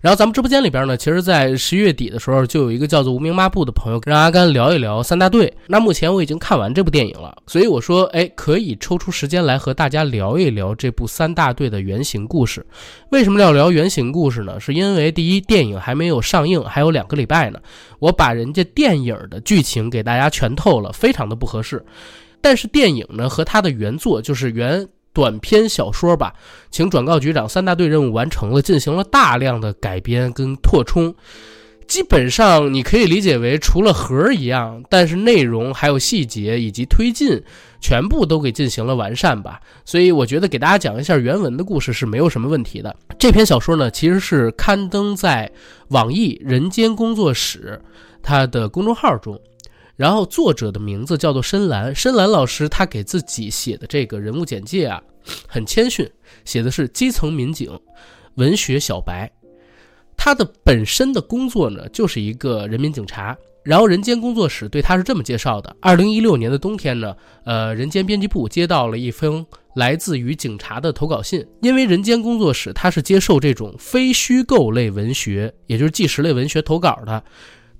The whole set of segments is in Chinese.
然后咱们直播间里边呢，其实，在十一月底的时候，就有一个叫做无名抹布的朋友，让阿甘聊一聊三大队。那目前我已经看完这部电影了，所以我说，哎，可以抽出时间来和大家聊一聊这部三大队的原型故事。为什么要聊原型故事呢？是因为第一，电影还没有上映，还有两个礼拜呢，我把人家电影的剧情给大家全透了，非常的不合适。但是电影呢，和它的原作就是原。短篇小说吧，请转告局长，三大队任务完成了，进行了大量的改编跟扩充，基本上你可以理解为除了盒一样，但是内容还有细节以及推进，全部都给进行了完善吧。所以我觉得给大家讲一下原文的故事是没有什么问题的。这篇小说呢，其实是刊登在网易人间工作室它的公众号中。然后作者的名字叫做深蓝，深蓝老师他给自己写的这个人物简介啊，很谦逊，写的是基层民警，文学小白。他的本身的工作呢，就是一个人民警察。然后人间工作室对他是这么介绍的：二零一六年的冬天呢，呃，人间编辑部接到了一封来自于警察的投稿信，因为人间工作室他是接受这种非虚构类文学，也就是纪实类文学投稿的。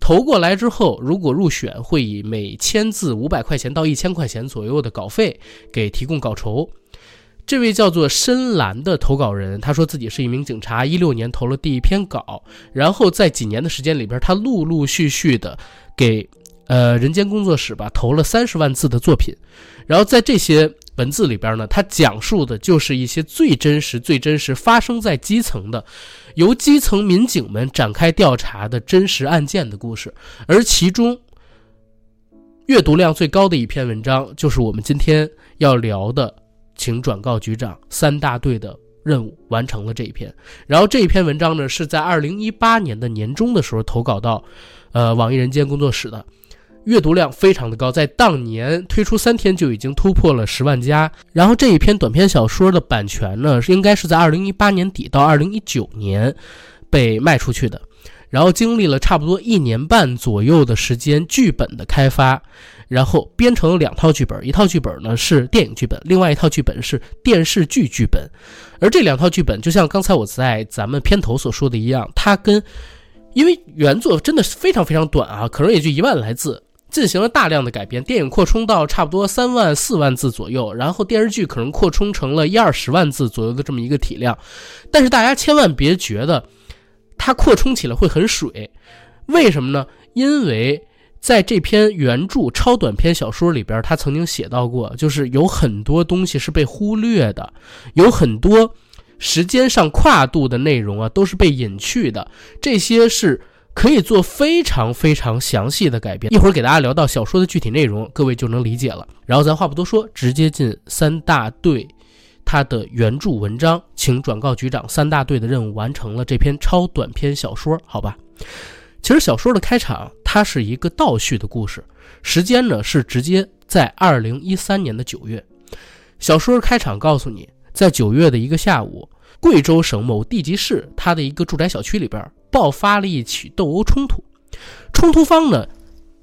投过来之后，如果入选，会以每千字五百块钱到一千块钱左右的稿费给提供稿酬。这位叫做深蓝的投稿人，他说自己是一名警察，一六年投了第一篇稿，然后在几年的时间里边，他陆陆续续的给呃人间工作室吧投了三十万字的作品，然后在这些。文字里边呢，它讲述的就是一些最真实、最真实发生在基层的，由基层民警们展开调查的真实案件的故事。而其中阅读量最高的一篇文章，就是我们今天要聊的，请转告局长，三大队的任务完成了这一篇。然后这一篇文章呢，是在二零一八年的年中的时候投稿到，呃，网易人间工作室的。阅读量非常的高，在当年推出三天就已经突破了十万加。然后这一篇短篇小说的版权呢，应该是在二零一八年底到二零一九年被卖出去的。然后经历了差不多一年半左右的时间，剧本的开发，然后编成了两套剧本，一套剧本呢是电影剧本，另外一套剧本是电视剧剧本。而这两套剧本，就像刚才我在咱们片头所说的一样，它跟因为原作真的是非常非常短啊，可能也就一万来字。进行了大量的改编，电影扩充到差不多三万四万字左右，然后电视剧可能扩充成了一二十万字左右的这么一个体量。但是大家千万别觉得它扩充起来会很水，为什么呢？因为在这篇原著超短篇小说里边，他曾经写到过，就是有很多东西是被忽略的，有很多时间上跨度的内容啊都是被隐去的，这些是。可以做非常非常详细的改变，一会儿给大家聊到小说的具体内容，各位就能理解了。然后咱话不多说，直接进三大队他的原著文章，请转告局长，三大队的任务完成了这篇超短篇小说，好吧？其实小说的开场它是一个倒叙的故事，时间呢是直接在二零一三年的九月。小说开场告诉你，在九月的一个下午，贵州省某地级市它的一个住宅小区里边。爆发了一起斗殴冲突，冲突方呢，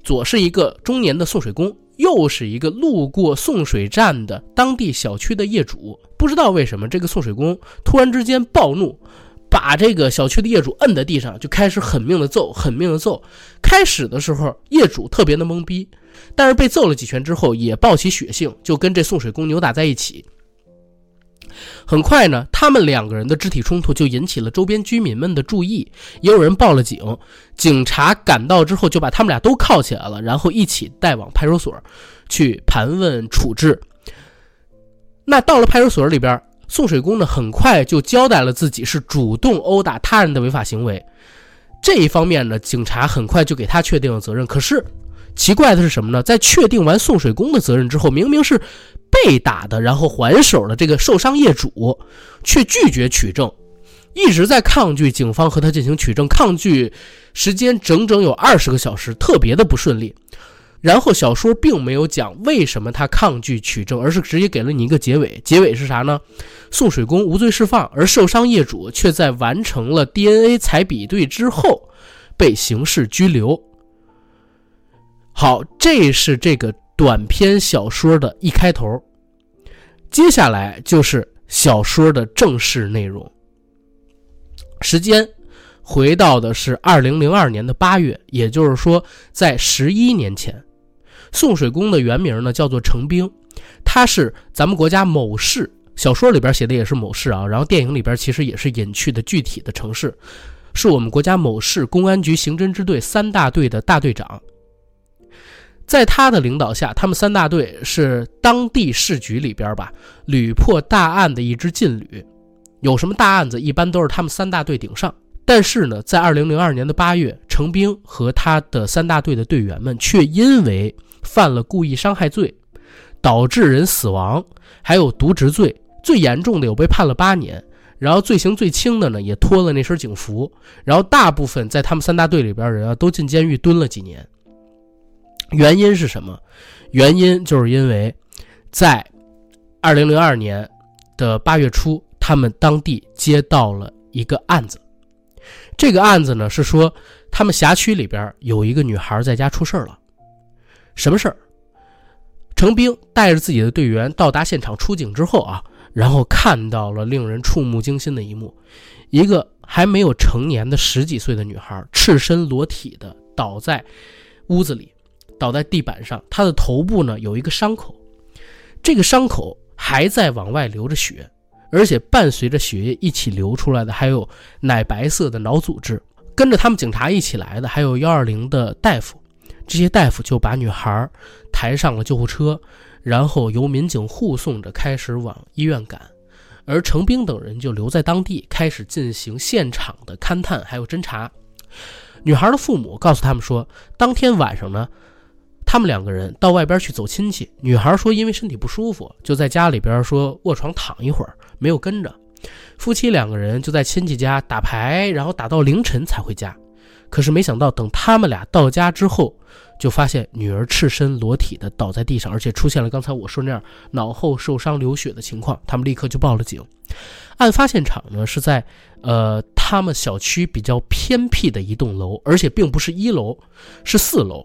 左是一个中年的送水工，右是一个路过送水站的当地小区的业主。不知道为什么，这个送水工突然之间暴怒，把这个小区的业主摁在地上，就开始狠命的揍，狠命的揍。开始的时候，业主特别的懵逼，但是被揍了几拳之后，也暴起血性，就跟这送水工扭打在一起。很快呢，他们两个人的肢体冲突就引起了周边居民们的注意，也有人报了警。警察赶到之后，就把他们俩都铐起来了，然后一起带往派出所去盘问处置。那到了派出所里边，送水工呢，很快就交代了自己是主动殴打他人的违法行为。这一方面呢，警察很快就给他确定了责任。可是奇怪的是什么呢？在确定完送水工的责任之后，明明是。被打的，然后还手的这个受伤业主，却拒绝取证，一直在抗拒警方和他进行取证，抗拒时间整整有二十个小时，特别的不顺利。然后小说并没有讲为什么他抗拒取证，而是直接给了你一个结尾。结尾是啥呢？送水工无罪释放，而受伤业主却在完成了 DNA 采比对之后被刑事拘留。好，这是这个。短篇小说的一开头，接下来就是小说的正式内容。时间回到的是二零零二年的八月，也就是说，在十一年前，宋水公的原名呢叫做程兵，他是咱们国家某市小说里边写的也是某市啊，然后电影里边其实也是隐去的具体的城市，是我们国家某市公安局刑侦支队三大队的大队长。在他的领导下，他们三大队是当地市局里边吧屡破大案的一支劲旅，有什么大案子，一般都是他们三大队顶上。但是呢，在二零零二年的八月，程兵和他的三大队的队员们却因为犯了故意伤害罪，导致人死亡，还有渎职罪，最严重的有被判了八年，然后罪行最轻的呢也脱了那身警服，然后大部分在他们三大队里边人啊都进监狱蹲了几年。原因是什么？原因就是因为，在二零零二年的八月初，他们当地接到了一个案子。这个案子呢是说，他们辖区里边有一个女孩在家出事了。什么事儿？程兵带着自己的队员到达现场出警之后啊，然后看到了令人触目惊心的一幕：一个还没有成年的十几岁的女孩，赤身裸体的倒在屋子里。倒在地板上，他的头部呢有一个伤口，这个伤口还在往外流着血，而且伴随着血液一起流出来的还有奶白色的脑组织。跟着他们警察一起来的还有幺二零的大夫，这些大夫就把女孩抬上了救护车，然后由民警护送着开始往医院赶，而程兵等人就留在当地开始进行现场的勘探还有侦查。女孩的父母告诉他们说，当天晚上呢。他们两个人到外边去走亲戚，女孩说因为身体不舒服，就在家里边说卧床躺一会儿，没有跟着。夫妻两个人就在亲戚家打牌，然后打到凌晨才回家。可是没想到，等他们俩到家之后，就发现女儿赤身裸体的倒在地上，而且出现了刚才我说那样脑后受伤流血的情况。他们立刻就报了警。案发现场呢是在呃他们小区比较偏僻的一栋楼，而且并不是一楼，是四楼。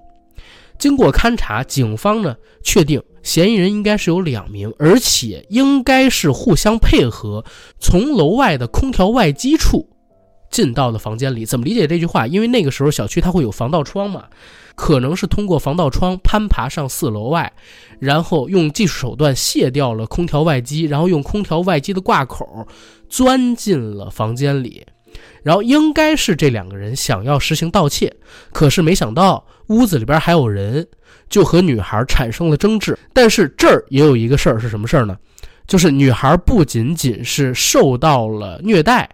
经过勘查，警方呢确定嫌疑人应该是有两名，而且应该是互相配合，从楼外的空调外机处进到了房间里。怎么理解这句话？因为那个时候小区它会有防盗窗嘛，可能是通过防盗窗攀爬上四楼外，然后用技术手段卸掉了空调外机，然后用空调外机的挂口钻进了房间里。然后应该是这两个人想要实行盗窃，可是没想到屋子里边还有人，就和女孩产生了争执。但是这儿也有一个事儿，是什么事儿呢？就是女孩不仅仅是受到了虐待，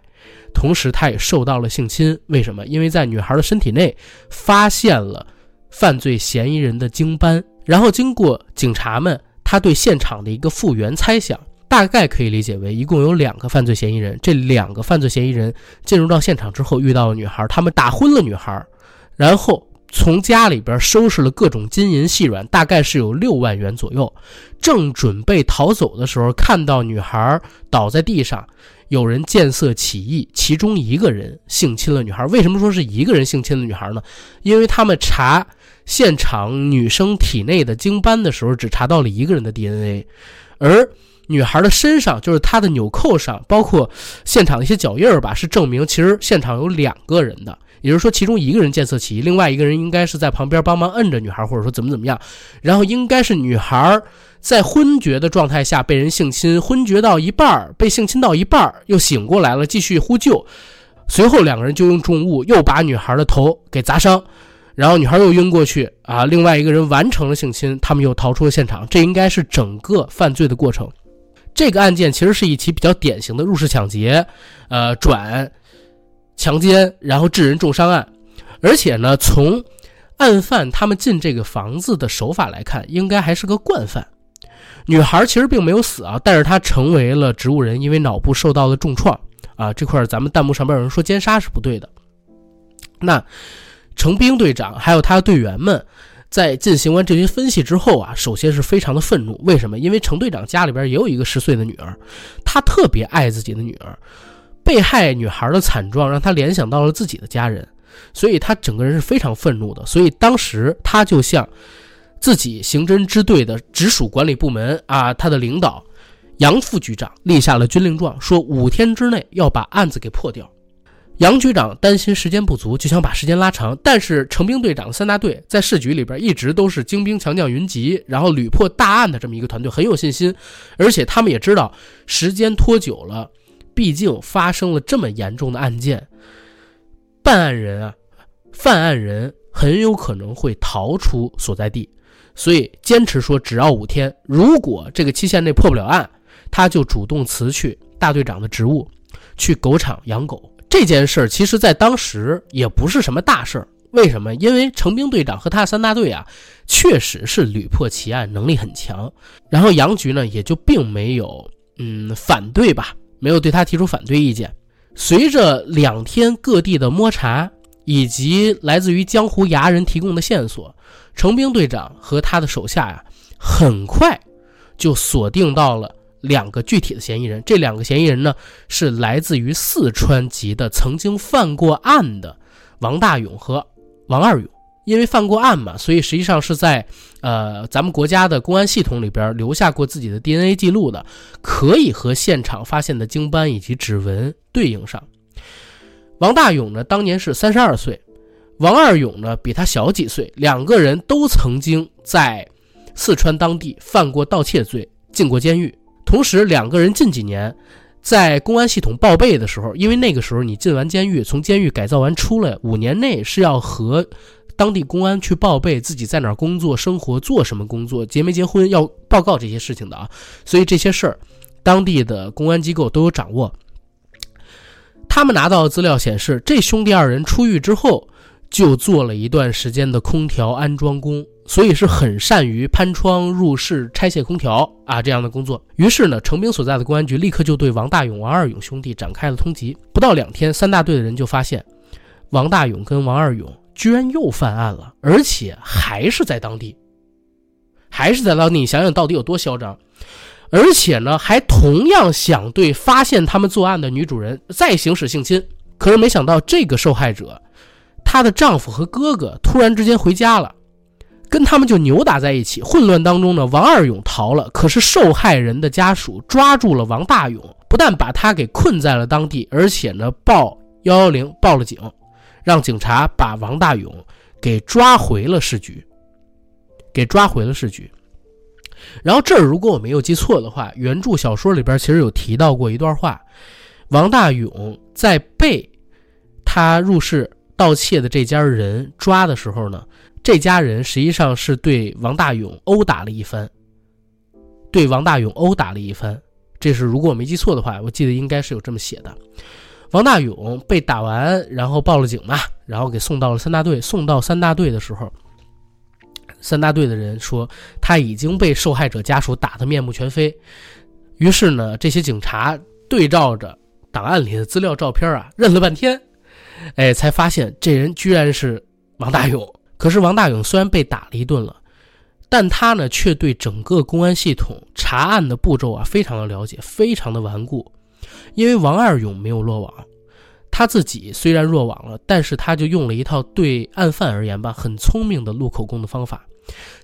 同时她也受到了性侵。为什么？因为在女孩的身体内发现了犯罪嫌疑人的精斑。然后经过警察们他对现场的一个复原猜想。大概可以理解为，一共有两个犯罪嫌疑人。这两个犯罪嫌疑人进入到现场之后，遇到了女孩，他们打昏了女孩，然后从家里边收拾了各种金银细软，大概是有六万元左右。正准备逃走的时候，看到女孩倒在地上，有人见色起意，其中一个人性侵了女孩。为什么说是一个人性侵了女孩呢？因为他们查现场女生体内的精斑的时候，只查到了一个人的 DNA，而。女孩的身上，就是她的纽扣上，包括现场的一些脚印儿吧，是证明其实现场有两个人的。也就是说，其中一个人见色起意，另外一个人应该是在旁边帮忙摁着女孩，或者说怎么怎么样。然后应该是女孩在昏厥的状态下被人性侵，昏厥到一半儿被性侵到一半儿又醒过来了，继续呼救。随后两个人就用重物又把女孩的头给砸伤，然后女孩又晕过去啊。另外一个人完成了性侵，他们又逃出了现场。这应该是整个犯罪的过程。这个案件其实是一起比较典型的入室抢劫，呃，转强奸，然后致人重伤案。而且呢，从案犯他们进这个房子的手法来看，应该还是个惯犯。女孩其实并没有死啊，但是她成为了植物人，因为脑部受到了重创啊。这块咱们弹幕上边有人说奸杀是不对的。那程兵队长还有他的队员们。在进行完这些分析之后啊，首先是非常的愤怒。为什么？因为程队长家里边也有一个十岁的女儿，他特别爱自己的女儿。被害女孩的惨状让他联想到了自己的家人，所以他整个人是非常愤怒的。所以当时他就向自己刑侦支队的直属管理部门啊，他的领导杨副局长立下了军令状，说五天之内要把案子给破掉。杨局长担心时间不足，就想把时间拉长。但是程兵队长三大队在市局里边一直都是精兵强将云集，然后屡破大案的这么一个团队，很有信心。而且他们也知道时间拖久了，毕竟发生了这么严重的案件，办案人啊，犯案人很有可能会逃出所在地，所以坚持说只要五天。如果这个期限内破不了案，他就主动辞去大队长的职务，去狗场养狗。这件事儿其实，在当时也不是什么大事儿。为什么？因为程兵队长和他的三大队啊，确实是屡破奇案，能力很强。然后杨局呢，也就并没有嗯反对吧，没有对他提出反对意见。随着两天各地的摸查，以及来自于江湖牙人提供的线索，程兵队长和他的手下呀，很快就锁定到了。两个具体的嫌疑人，这两个嫌疑人呢是来自于四川籍的曾经犯过案的王大勇和王二勇。因为犯过案嘛，所以实际上是在呃咱们国家的公安系统里边留下过自己的 DNA 记录的，可以和现场发现的经斑以及指纹对应上。王大勇呢当年是三十二岁，王二勇呢比他小几岁，两个人都曾经在四川当地犯过盗窃罪，进过监狱。同时，两个人近几年在公安系统报备的时候，因为那个时候你进完监狱，从监狱改造完出来，五年内是要和当地公安去报备自己在哪儿工作、生活、做什么工作、结没结婚，要报告这些事情的啊。所以这些事儿，当地的公安机构都有掌握。他们拿到的资料显示，这兄弟二人出狱之后，就做了一段时间的空调安装工。所以是很善于攀窗入室、拆卸空调啊这样的工作。于是呢，程兵所在的公安局立刻就对王大勇、王二勇兄弟展开了通缉。不到两天，三大队的人就发现，王大勇跟王二勇居然又犯案了，而且还是在当地，还是在当地。你想想到底有多嚣张？而且呢，还同样想对发现他们作案的女主人再行使性侵。可是没想到，这个受害者，她的丈夫和哥哥突然之间回家了。跟他们就扭打在一起，混乱当中呢，王二勇逃了。可是受害人的家属抓住了王大勇，不但把他给困在了当地，而且呢报幺幺零报了警，让警察把王大勇给抓回了市局，给抓回了市局。然后这儿如果我没有记错的话，原著小说里边其实有提到过一段话：王大勇在被他入室盗窃的这家人抓的时候呢。这家人实际上是对王大勇殴打了一番，对王大勇殴打了一番。这是如果我没记错的话，我记得应该是有这么写的。王大勇被打完，然后报了警嘛，然后给送到了三大队。送到三大队的时候，三大队的人说他已经被受害者家属打得面目全非。于是呢，这些警察对照着档案里的资料照片啊，认了半天，哎，才发现这人居然是王大勇。可是王大勇虽然被打了一顿了，但他呢却对整个公安系统查案的步骤啊非常的了解，非常的顽固。因为王二勇没有落网，他自己虽然落网了，但是他就用了一套对案犯而言吧很聪明的录口供的方法，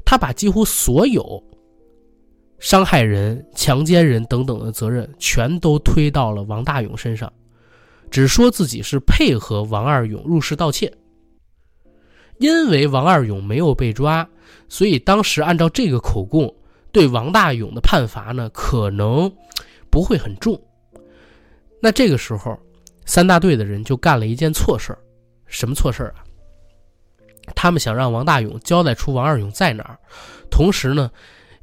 他把几乎所有伤害人、强奸人等等的责任全都推到了王大勇身上，只说自己是配合王二勇入室盗窃。因为王二勇没有被抓，所以当时按照这个口供，对王大勇的判罚呢，可能不会很重。那这个时候，三大队的人就干了一件错事儿，什么错事儿啊？他们想让王大勇交代出王二勇在哪儿，同时呢，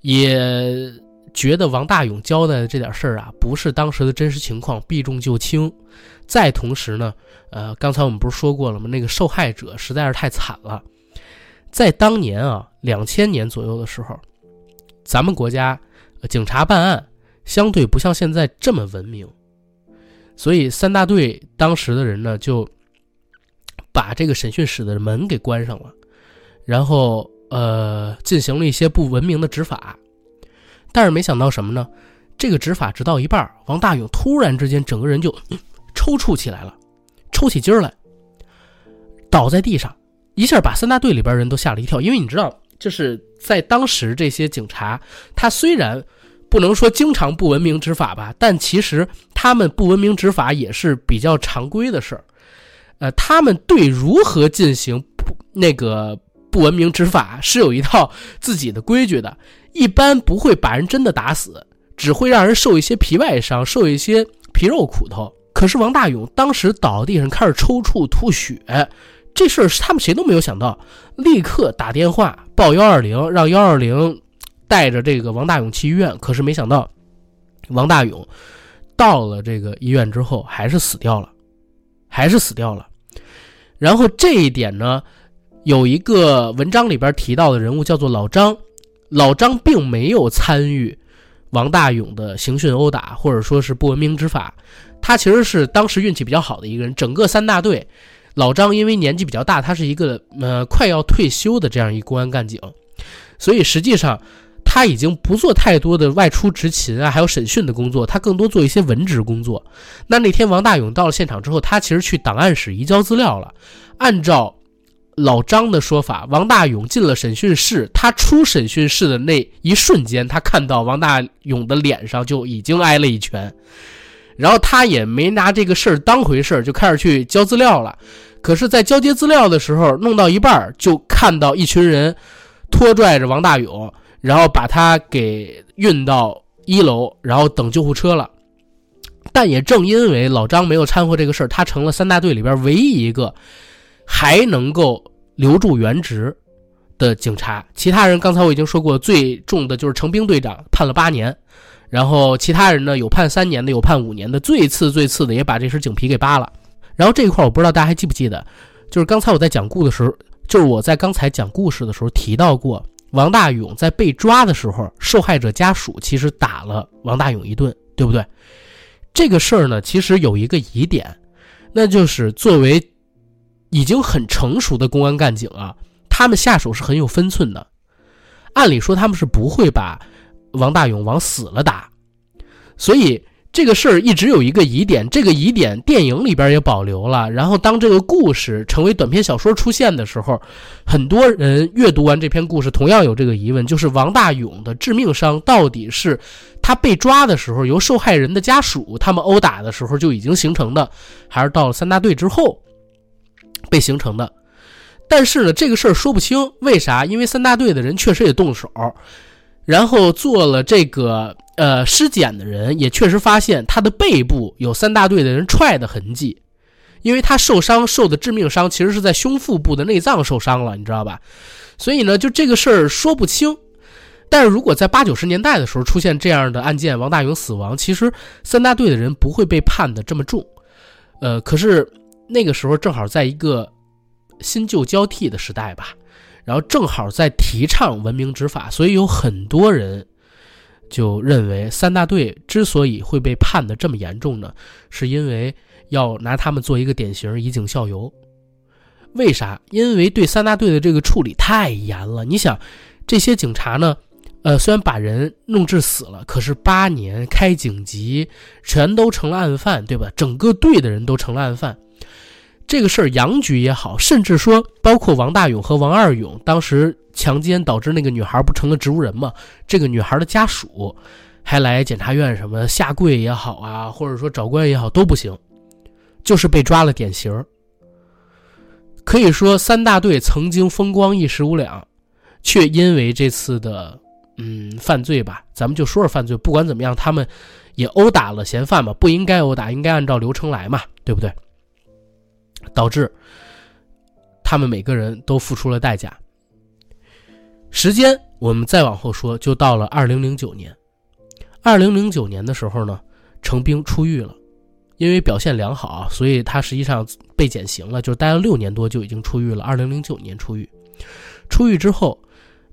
也觉得王大勇交代的这点事儿啊，不是当时的真实情况，避重就轻。再同时呢，呃，刚才我们不是说过了吗？那个受害者实在是太惨了，在当年啊，两千年左右的时候，咱们国家警察办案相对不像现在这么文明，所以三大队当时的人呢，就把这个审讯室的门给关上了，然后呃，进行了一些不文明的执法，但是没想到什么呢？这个执法直到一半，王大勇突然之间整个人就。抽搐起来了，抽起筋儿来，倒在地上，一下把三大队里边人都吓了一跳。因为你知道，就是在当时这些警察，他虽然不能说经常不文明执法吧，但其实他们不文明执法也是比较常规的事儿。呃，他们对如何进行不那个不文明执法是有一套自己的规矩的，一般不会把人真的打死，只会让人受一些皮外伤，受一些皮肉苦头。可是王大勇当时倒地上开始抽搐吐血，这事儿他们谁都没有想到，立刻打电话报幺二零，让幺二零带着这个王大勇去医院。可是没想到，王大勇到了这个医院之后还是死掉了。还是死掉了，然后这一点呢，有一个文章里边提到的人物叫做老张，老张并没有参与王大勇的刑讯殴打或者说是不文明执法，他其实是当时运气比较好的一个人。整个三大队，老张因为年纪比较大，他是一个呃快要退休的这样一公安干警，所以实际上。他已经不做太多的外出执勤啊，还有审讯的工作，他更多做一些文职工作。那那天王大勇到了现场之后，他其实去档案室移交资料了。按照老张的说法，王大勇进了审讯室，他出审讯室的那一瞬间，他看到王大勇的脸上就已经挨了一拳，然后他也没拿这个事儿当回事儿，就开始去交资料了。可是，在交接资料的时候，弄到一半儿，就看到一群人拖拽着王大勇。然后把他给运到一楼，然后等救护车了。但也正因为老张没有掺和这个事儿，他成了三大队里边唯一一个还能够留住原职的警察。其他人刚才我已经说过，最重的就是程兵队长判了八年，然后其他人呢有判三年的，有判五年的，最次最次的也把这身警皮给扒了。然后这一块我不知道大家还记不记得，就是刚才我在讲故事的时候，就是我在刚才讲故事的时候提到过。王大勇在被抓的时候，受害者家属其实打了王大勇一顿，对不对？这个事儿呢，其实有一个疑点，那就是作为已经很成熟的公安干警啊，他们下手是很有分寸的。按理说他们是不会把王大勇往死了打，所以。这个事儿一直有一个疑点，这个疑点电影里边也保留了。然后当这个故事成为短篇小说出现的时候，很多人阅读完这篇故事，同样有这个疑问：就是王大勇的致命伤到底是他被抓的时候由受害人的家属他们殴打的时候就已经形成的，还是到了三大队之后被形成的？但是呢，这个事儿说不清，为啥？因为三大队的人确实也动手，然后做了这个。呃，尸检的人也确实发现他的背部有三大队的人踹的痕迹，因为他受伤受的致命伤其实是在胸腹部的内脏受伤了，你知道吧？所以呢，就这个事儿说不清。但是如果在八九十年代的时候出现这样的案件，王大勇死亡，其实三大队的人不会被判的这么重。呃，可是那个时候正好在一个新旧交替的时代吧，然后正好在提倡文明执法，所以有很多人。就认为三大队之所以会被判的这么严重呢，是因为要拿他们做一个典型，以儆效尤。为啥？因为对三大队的这个处理太严了。你想，这些警察呢，呃，虽然把人弄致死了，可是八年开警局，全都成了案犯，对吧？整个队的人都成了案犯。这个事儿，杨局也好，甚至说包括王大勇和王二勇当时强奸导致那个女孩不成了植物人吗？这个女孩的家属还来检察院什么下跪也好啊，或者说找官也好都不行，就是被抓了典型。可以说三大队曾经风光一时无两，却因为这次的嗯犯罪吧，咱们就说说犯罪，不管怎么样，他们也殴打了嫌犯嘛，不应该殴打，应该按照流程来嘛，对不对？导致他们每个人都付出了代价。时间我们再往后说，就到了二零零九年。二零零九年的时候呢，程兵出狱了，因为表现良好，所以他实际上被减刑了，就待了六年多就已经出狱了。二零零九年出狱，出狱之后，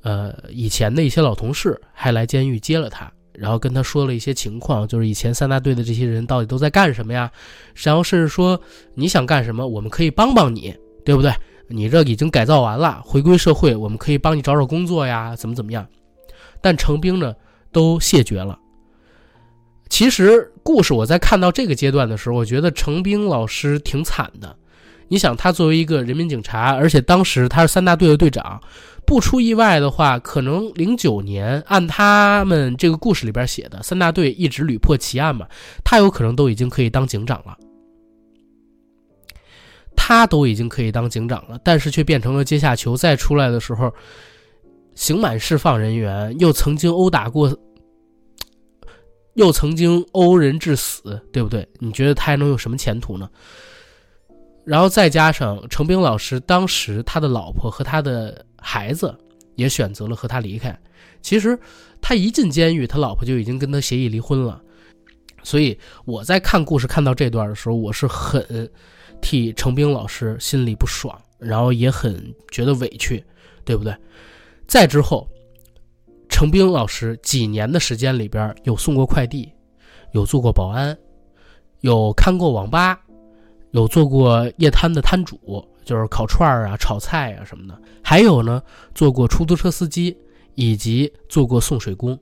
呃，以前的一些老同事还来监狱接了他。然后跟他说了一些情况，就是以前三大队的这些人到底都在干什么呀？然后甚至说你想干什么，我们可以帮帮你，对不对？你这已经改造完了，回归社会，我们可以帮你找找工作呀，怎么怎么样？但程兵呢都谢绝了。其实故事我在看到这个阶段的时候，我觉得程兵老师挺惨的。你想，他作为一个人民警察，而且当时他是三大队的队长。不出意外的话，可能零九年按他们这个故事里边写的，三大队一直屡破奇案嘛，他有可能都已经可以当警长了。他都已经可以当警长了，但是却变成了阶下囚。再出来的时候，刑满释放人员，又曾经殴打过，又曾经殴人致死，对不对？你觉得他还能有什么前途呢？然后再加上程兵老师当时他的老婆和他的孩子也选择了和他离开。其实他一进监狱，他老婆就已经跟他协议离婚了。所以我在看故事看到这段的时候，我是很替程兵老师心里不爽，然后也很觉得委屈，对不对？再之后，程兵老师几年的时间里边有送过快递，有做过保安，有看过网吧，有做过夜摊的摊主，就是烤串儿啊、炒菜啊什么的，还有呢，做过出租车司机，以及做过送水工。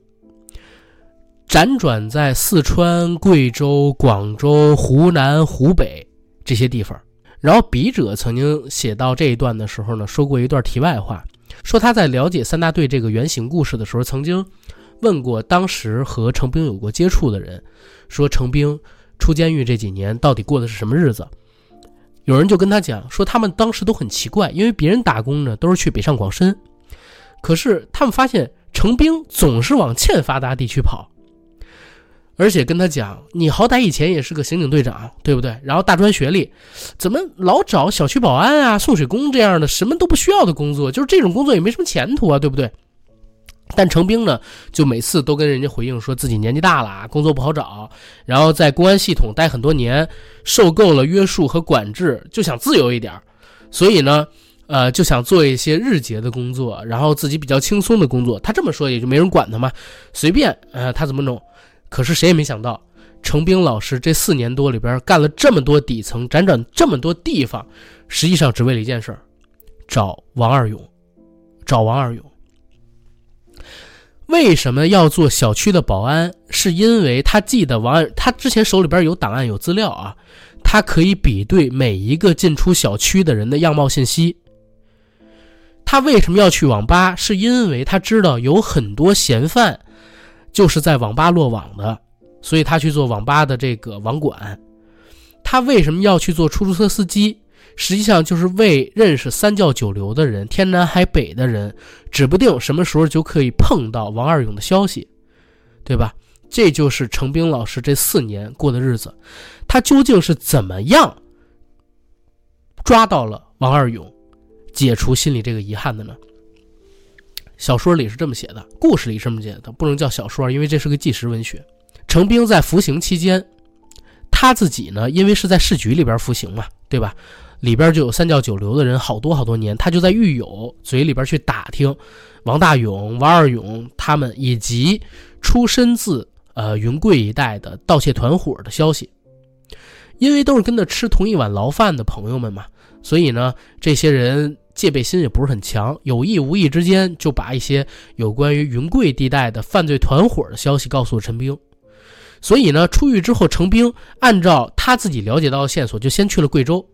辗转在四川、贵州、广州、湖南、湖北这些地方，然后笔者曾经写到这一段的时候呢，说过一段题外话，说他在了解三大队这个原型故事的时候，曾经问过当时和程兵有过接触的人，说程兵出监狱这几年到底过的是什么日子？有人就跟他讲说，他们当时都很奇怪，因为别人打工呢都是去北上广深，可是他们发现程兵总是往欠发达地区跑。而且跟他讲，你好歹以前也是个刑警队长，对不对？然后大专学历，怎么老找小区保安啊、送水工这样的什么都不需要的工作？就是这种工作也没什么前途啊，对不对？但程兵呢，就每次都跟人家回应说自己年纪大了，工作不好找，然后在公安系统待很多年，受够了约束和管制，就想自由一点，所以呢，呃，就想做一些日结的工作，然后自己比较轻松的工作。他这么说也就没人管他嘛，随便，呃，他怎么弄？可是谁也没想到，程兵老师这四年多里边干了这么多底层，辗转这么多地方，实际上只为了一件事儿找王二勇，找王二勇。为什么要做小区的保安？是因为他记得王，他之前手里边有档案有资料啊，他可以比对每一个进出小区的人的样貌信息。他为什么要去网吧？是因为他知道有很多嫌犯。就是在网吧落网的，所以他去做网吧的这个网管。他为什么要去做出租车司机？实际上就是为认识三教九流的人、天南海北的人，指不定什么时候就可以碰到王二勇的消息，对吧？这就是程兵老师这四年过的日子。他究竟是怎么样抓到了王二勇，解除心里这个遗憾的呢？小说里是这么写的，故事里这么写的，不能叫小说，因为这是个纪实文学。程兵在服刑期间，他自己呢，因为是在市局里边服刑嘛，对吧？里边就有三教九流的人，好多好多年，他就在狱友嘴里边去打听王大勇、王二勇他们以及出身自呃云贵一带的盗窃团伙的消息。因为都是跟着吃同一碗牢饭的朋友们嘛，所以呢，这些人。戒备心也不是很强，有意无意之间就把一些有关于云贵地带的犯罪团伙的消息告诉了陈兵。所以呢，出狱之后，陈兵按照他自己了解到的线索，就先去了贵州，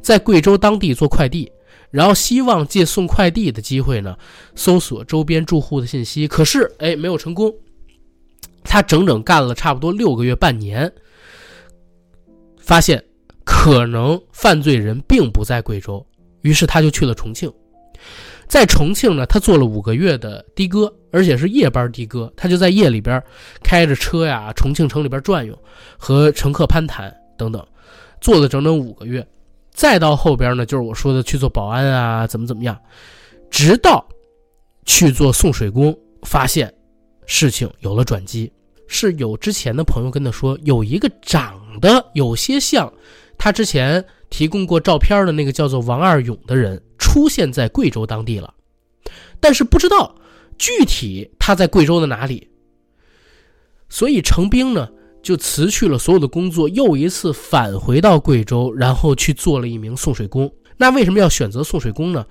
在贵州当地做快递，然后希望借送快递的机会呢，搜索周边住户的信息。可是，哎，没有成功。他整整干了差不多六个月、半年，发现可能犯罪人并不在贵州。于是他就去了重庆，在重庆呢，他做了五个月的的哥，而且是夜班的哥。他就在夜里边开着车呀，重庆城里边转悠，和乘客攀谈等等，做了整整五个月。再到后边呢，就是我说的去做保安啊，怎么怎么样，直到去做送水工，发现事情有了转机。是有之前的朋友跟他说，有一个长得有些像他之前。提供过照片的那个叫做王二勇的人出现在贵州当地了，但是不知道具体他在贵州的哪里。所以程兵呢就辞去了所有的工作，又一次返回到贵州，然后去做了一名送水工。那为什么要选择送水工呢？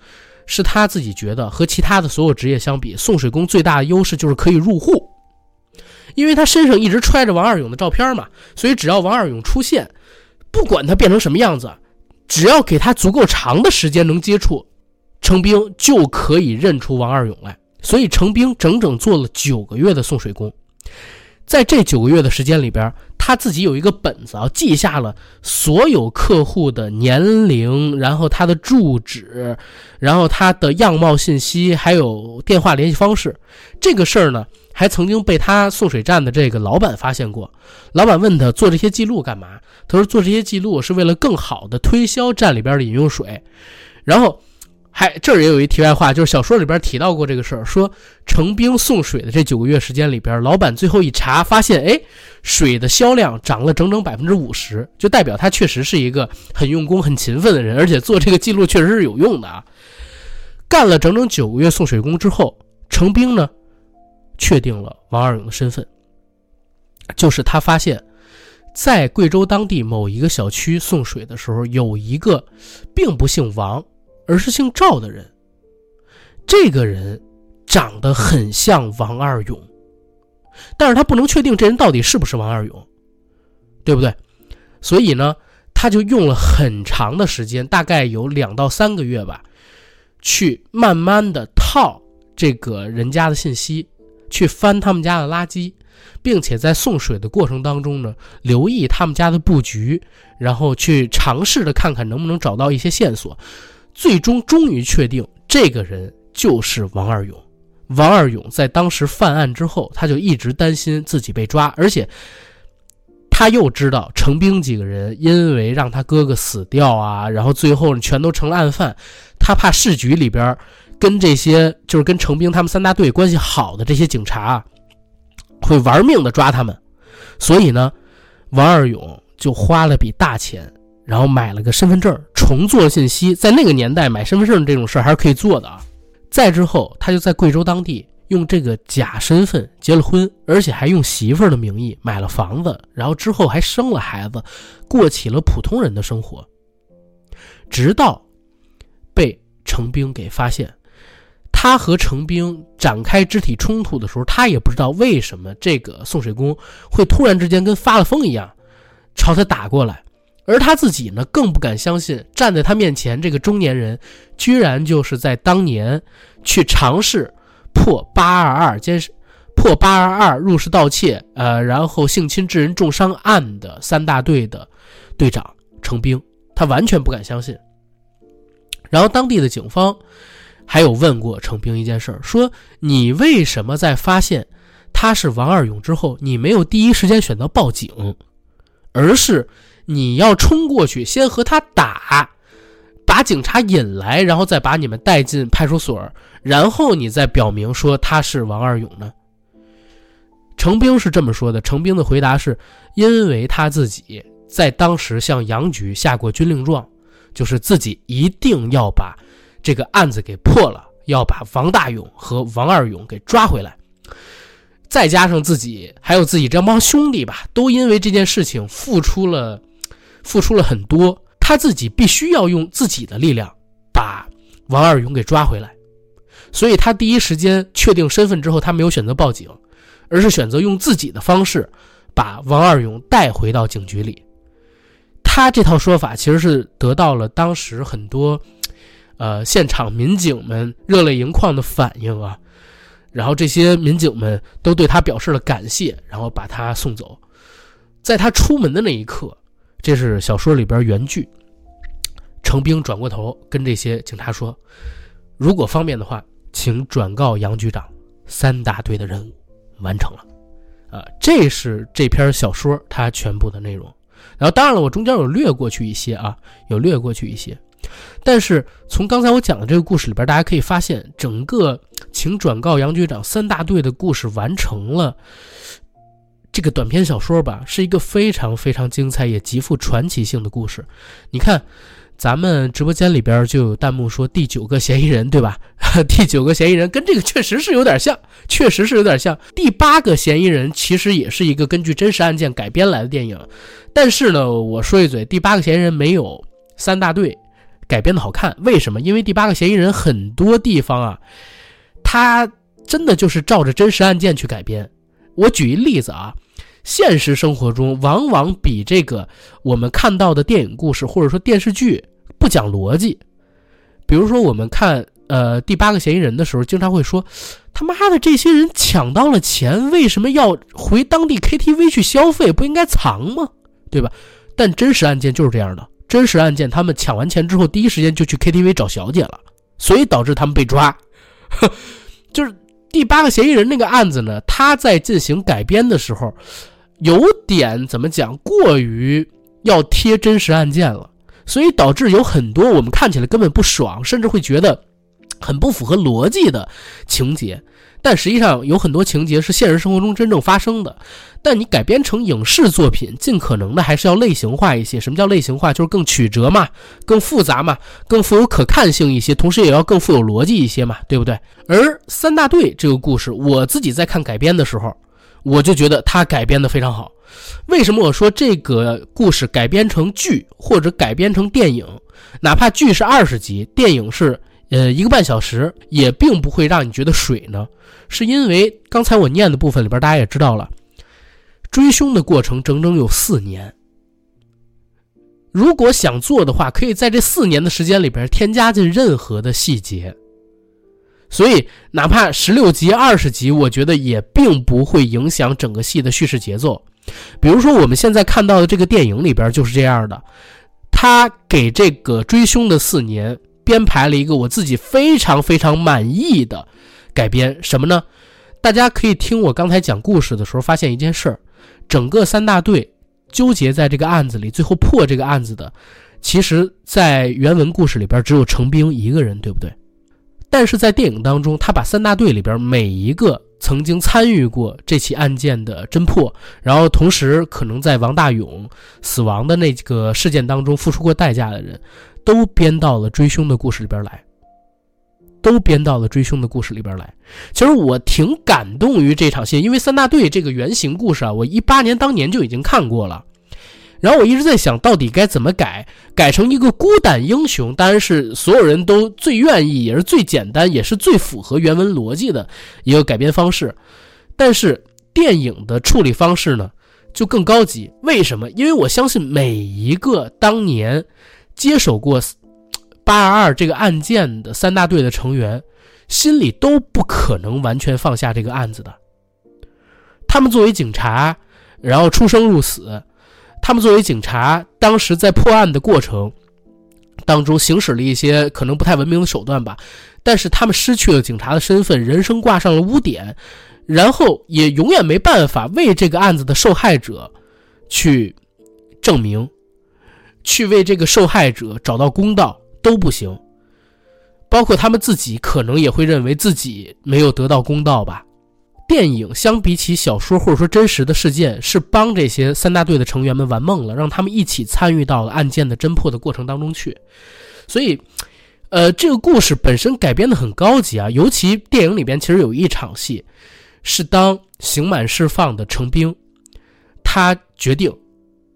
是他自己觉得和其他的所有职业相比，送水工最大的优势就是可以入户，因为他身上一直揣着王二勇的照片嘛，所以只要王二勇出现，不管他变成什么样子。只要给他足够长的时间能接触，程兵就可以认出王二勇来。所以程兵整整做了九个月的送水工，在这九个月的时间里边，他。自己有一个本子啊，记下了所有客户的年龄，然后他的住址，然后他的样貌信息，还有电话联系方式。这个事儿呢，还曾经被他送水站的这个老板发现过。老板问他做这些记录干嘛？他说做这些记录是为了更好的推销站里边的饮用水。然后。还这儿也有一题外话，就是小说里边提到过这个事儿，说程兵送水的这九个月时间里边，老板最后一查发现，哎，水的销量涨了整整百分之五十，就代表他确实是一个很用功、很勤奋的人，而且做这个记录确实是有用的啊。干了整整九个月送水工之后，程兵呢，确定了王二勇的身份，就是他发现，在贵州当地某一个小区送水的时候，有一个并不姓王。而是姓赵的人，这个人长得很像王二勇，但是他不能确定这人到底是不是王二勇，对不对？所以呢，他就用了很长的时间，大概有两到三个月吧，去慢慢的套这个人家的信息，去翻他们家的垃圾，并且在送水的过程当中呢，留意他们家的布局，然后去尝试着看看能不能找到一些线索。最终终于确定，这个人就是王二勇。王二勇在当时犯案之后，他就一直担心自己被抓，而且他又知道程兵几个人因为让他哥哥死掉啊，然后最后全都成了案犯，他怕市局里边跟这些就是跟程兵他们三大队关系好的这些警察会玩命的抓他们，所以呢，王二勇就花了笔大钱。然后买了个身份证，重做信息。在那个年代，买身份证这种事儿还是可以做的啊。再之后，他就在贵州当地用这个假身份结了婚，而且还用媳妇儿的名义买了房子。然后之后还生了孩子，过起了普通人的生活。直到被程兵给发现，他和程兵展开肢体冲突的时候，他也不知道为什么这个送水工会突然之间跟发了疯一样朝他打过来。而他自己呢，更不敢相信，站在他面前这个中年人，居然就是在当年去尝试破八二二监视破八二二入室盗窃，呃，然后性侵致人重伤案的三大队的队长程兵，他完全不敢相信。然后当地的警方还有问过程兵一件事儿，说你为什么在发现他是王二勇之后，你没有第一时间选择报警，而是？你要冲过去，先和他打，把警察引来，然后再把你们带进派出所，然后你再表明说他是王二勇呢？程兵是这么说的。程兵的回答是：因为他自己在当时向杨局下过军令状，就是自己一定要把这个案子给破了，要把王大勇和王二勇给抓回来。再加上自己还有自己这帮兄弟吧，都因为这件事情付出了。付出了很多，他自己必须要用自己的力量把王二勇给抓回来，所以他第一时间确定身份之后，他没有选择报警，而是选择用自己的方式把王二勇带回到警局里。他这套说法其实是得到了当时很多，呃，现场民警们热泪盈眶的反应啊，然后这些民警们都对他表示了感谢，然后把他送走，在他出门的那一刻。这是小说里边原句。程兵转过头跟这些警察说：“如果方便的话，请转告杨局长，三大队的任务完成了。”啊，这是这篇小说它全部的内容。然后，当然了，我中间有略过去一些啊，有略过去一些。但是从刚才我讲的这个故事里边，大家可以发现，整个请转告杨局长三大队的故事完成了。这个短篇小说吧，是一个非常非常精彩也极富传奇性的故事。你看，咱们直播间里边就有弹幕说第九个嫌疑人，对吧？第九个嫌疑人跟这个确实是有点像，确实是有点像。第八个嫌疑人其实也是一个根据真实案件改编来的电影，但是呢，我说一嘴，第八个嫌疑人没有三大队改编的好看。为什么？因为第八个嫌疑人很多地方啊，他真的就是照着真实案件去改编。我举一例子啊。现实生活中，往往比这个我们看到的电影故事或者说电视剧不讲逻辑。比如说，我们看呃第八个嫌疑人的时候，经常会说：“他妈的，这些人抢到了钱，为什么要回当地 KTV 去消费？不应该藏吗？对吧？”但真实案件就是这样的，真实案件他们抢完钱之后，第一时间就去 KTV 找小姐了，所以导致他们被抓。就是第八个嫌疑人那个案子呢，他在进行改编的时候，有点怎么讲，过于要贴真实案件了。所以导致有很多我们看起来根本不爽，甚至会觉得很不符合逻辑的情节，但实际上有很多情节是现实生活中真正发生的。但你改编成影视作品，尽可能的还是要类型化一些。什么叫类型化？就是更曲折嘛，更复杂嘛，更富有可看性一些，同时也要更富有逻辑一些嘛，对不对？而三大队这个故事，我自己在看改编的时候，我就觉得它改编的非常好。为什么我说这个故事改编成剧或者改编成电影，哪怕剧是二十集，电影是呃一个半小时，也并不会让你觉得水呢？是因为刚才我念的部分里边，大家也知道了，追凶的过程整整有四年。如果想做的话，可以在这四年的时间里边添加进任何的细节，所以哪怕十六集、二十集，我觉得也并不会影响整个戏的叙事节奏。比如说，我们现在看到的这个电影里边就是这样的，他给这个追凶的四年编排了一个我自己非常非常满意的改编。什么呢？大家可以听我刚才讲故事的时候发现一件事儿：整个三大队纠结在这个案子里，最后破这个案子的，其实，在原文故事里边只有程兵一个人，对不对？但是在电影当中，他把三大队里边每一个。曾经参与过这起案件的侦破，然后同时可能在王大勇死亡的那个事件当中付出过代价的人，都编到了追凶的故事里边来，都编到了追凶的故事里边来。其实我挺感动于这场戏，因为三大队这个原型故事啊，我一八年当年就已经看过了。然后我一直在想到底该怎么改，改成一个孤胆英雄，当然是所有人都最愿意，也是最简单，也是最符合原文逻辑的一个改编方式。但是电影的处理方式呢，就更高级。为什么？因为我相信每一个当年接手过八二二这个案件的三大队的成员，心里都不可能完全放下这个案子的。他们作为警察，然后出生入死。他们作为警察，当时在破案的过程当中，行使了一些可能不太文明的手段吧。但是他们失去了警察的身份，人生挂上了污点，然后也永远没办法为这个案子的受害者去证明，去为这个受害者找到公道都不行。包括他们自己，可能也会认为自己没有得到公道吧。电影相比起小说或者说真实的事件，是帮这些三大队的成员们玩梦了，让他们一起参与到了案件的侦破的过程当中去。所以，呃，这个故事本身改编的很高级啊。尤其电影里边其实有一场戏，是当刑满释放的程兵，他决定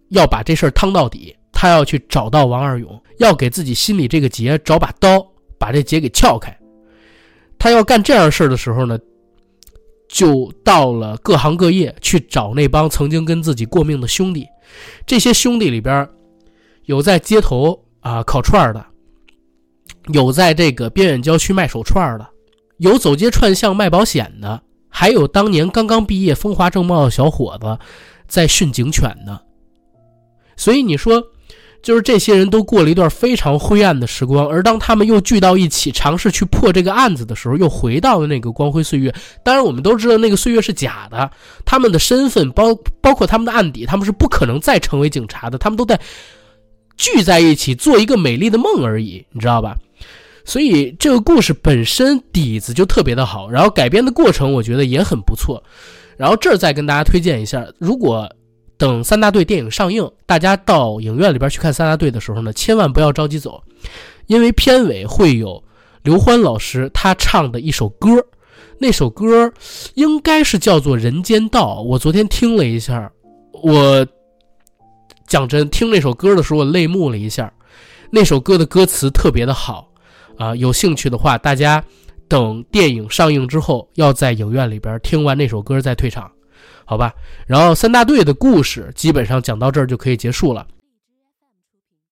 要把这事儿趟到底，他要去找到王二勇，要给自己心里这个结找把刀，把这结给撬开。他要干这样事儿的时候呢？就到了各行各业去找那帮曾经跟自己过命的兄弟，这些兄弟里边，有在街头啊烤串的，有在这个边远郊区卖手串的，有走街串巷卖保险的，还有当年刚刚毕业风华正茂的小伙子在训警犬的，所以你说。就是这些人都过了一段非常灰暗的时光，而当他们又聚到一起，尝试去破这个案子的时候，又回到了那个光辉岁月。当然，我们都知道那个岁月是假的，他们的身份包包括他们的案底，他们是不可能再成为警察的。他们都在聚在一起做一个美丽的梦而已，你知道吧？所以这个故事本身底子就特别的好，然后改编的过程我觉得也很不错。然后这儿再跟大家推荐一下，如果。等三大队电影上映，大家到影院里边去看三大队的时候呢，千万不要着急走，因为片尾会有刘欢老师他唱的一首歌，那首歌应该是叫做《人间道》。我昨天听了一下，我讲真，听那首歌的时候我泪目了一下。那首歌的歌词特别的好啊，有兴趣的话，大家等电影上映之后，要在影院里边听完那首歌再退场。好吧，然后三大队的故事基本上讲到这儿就可以结束了。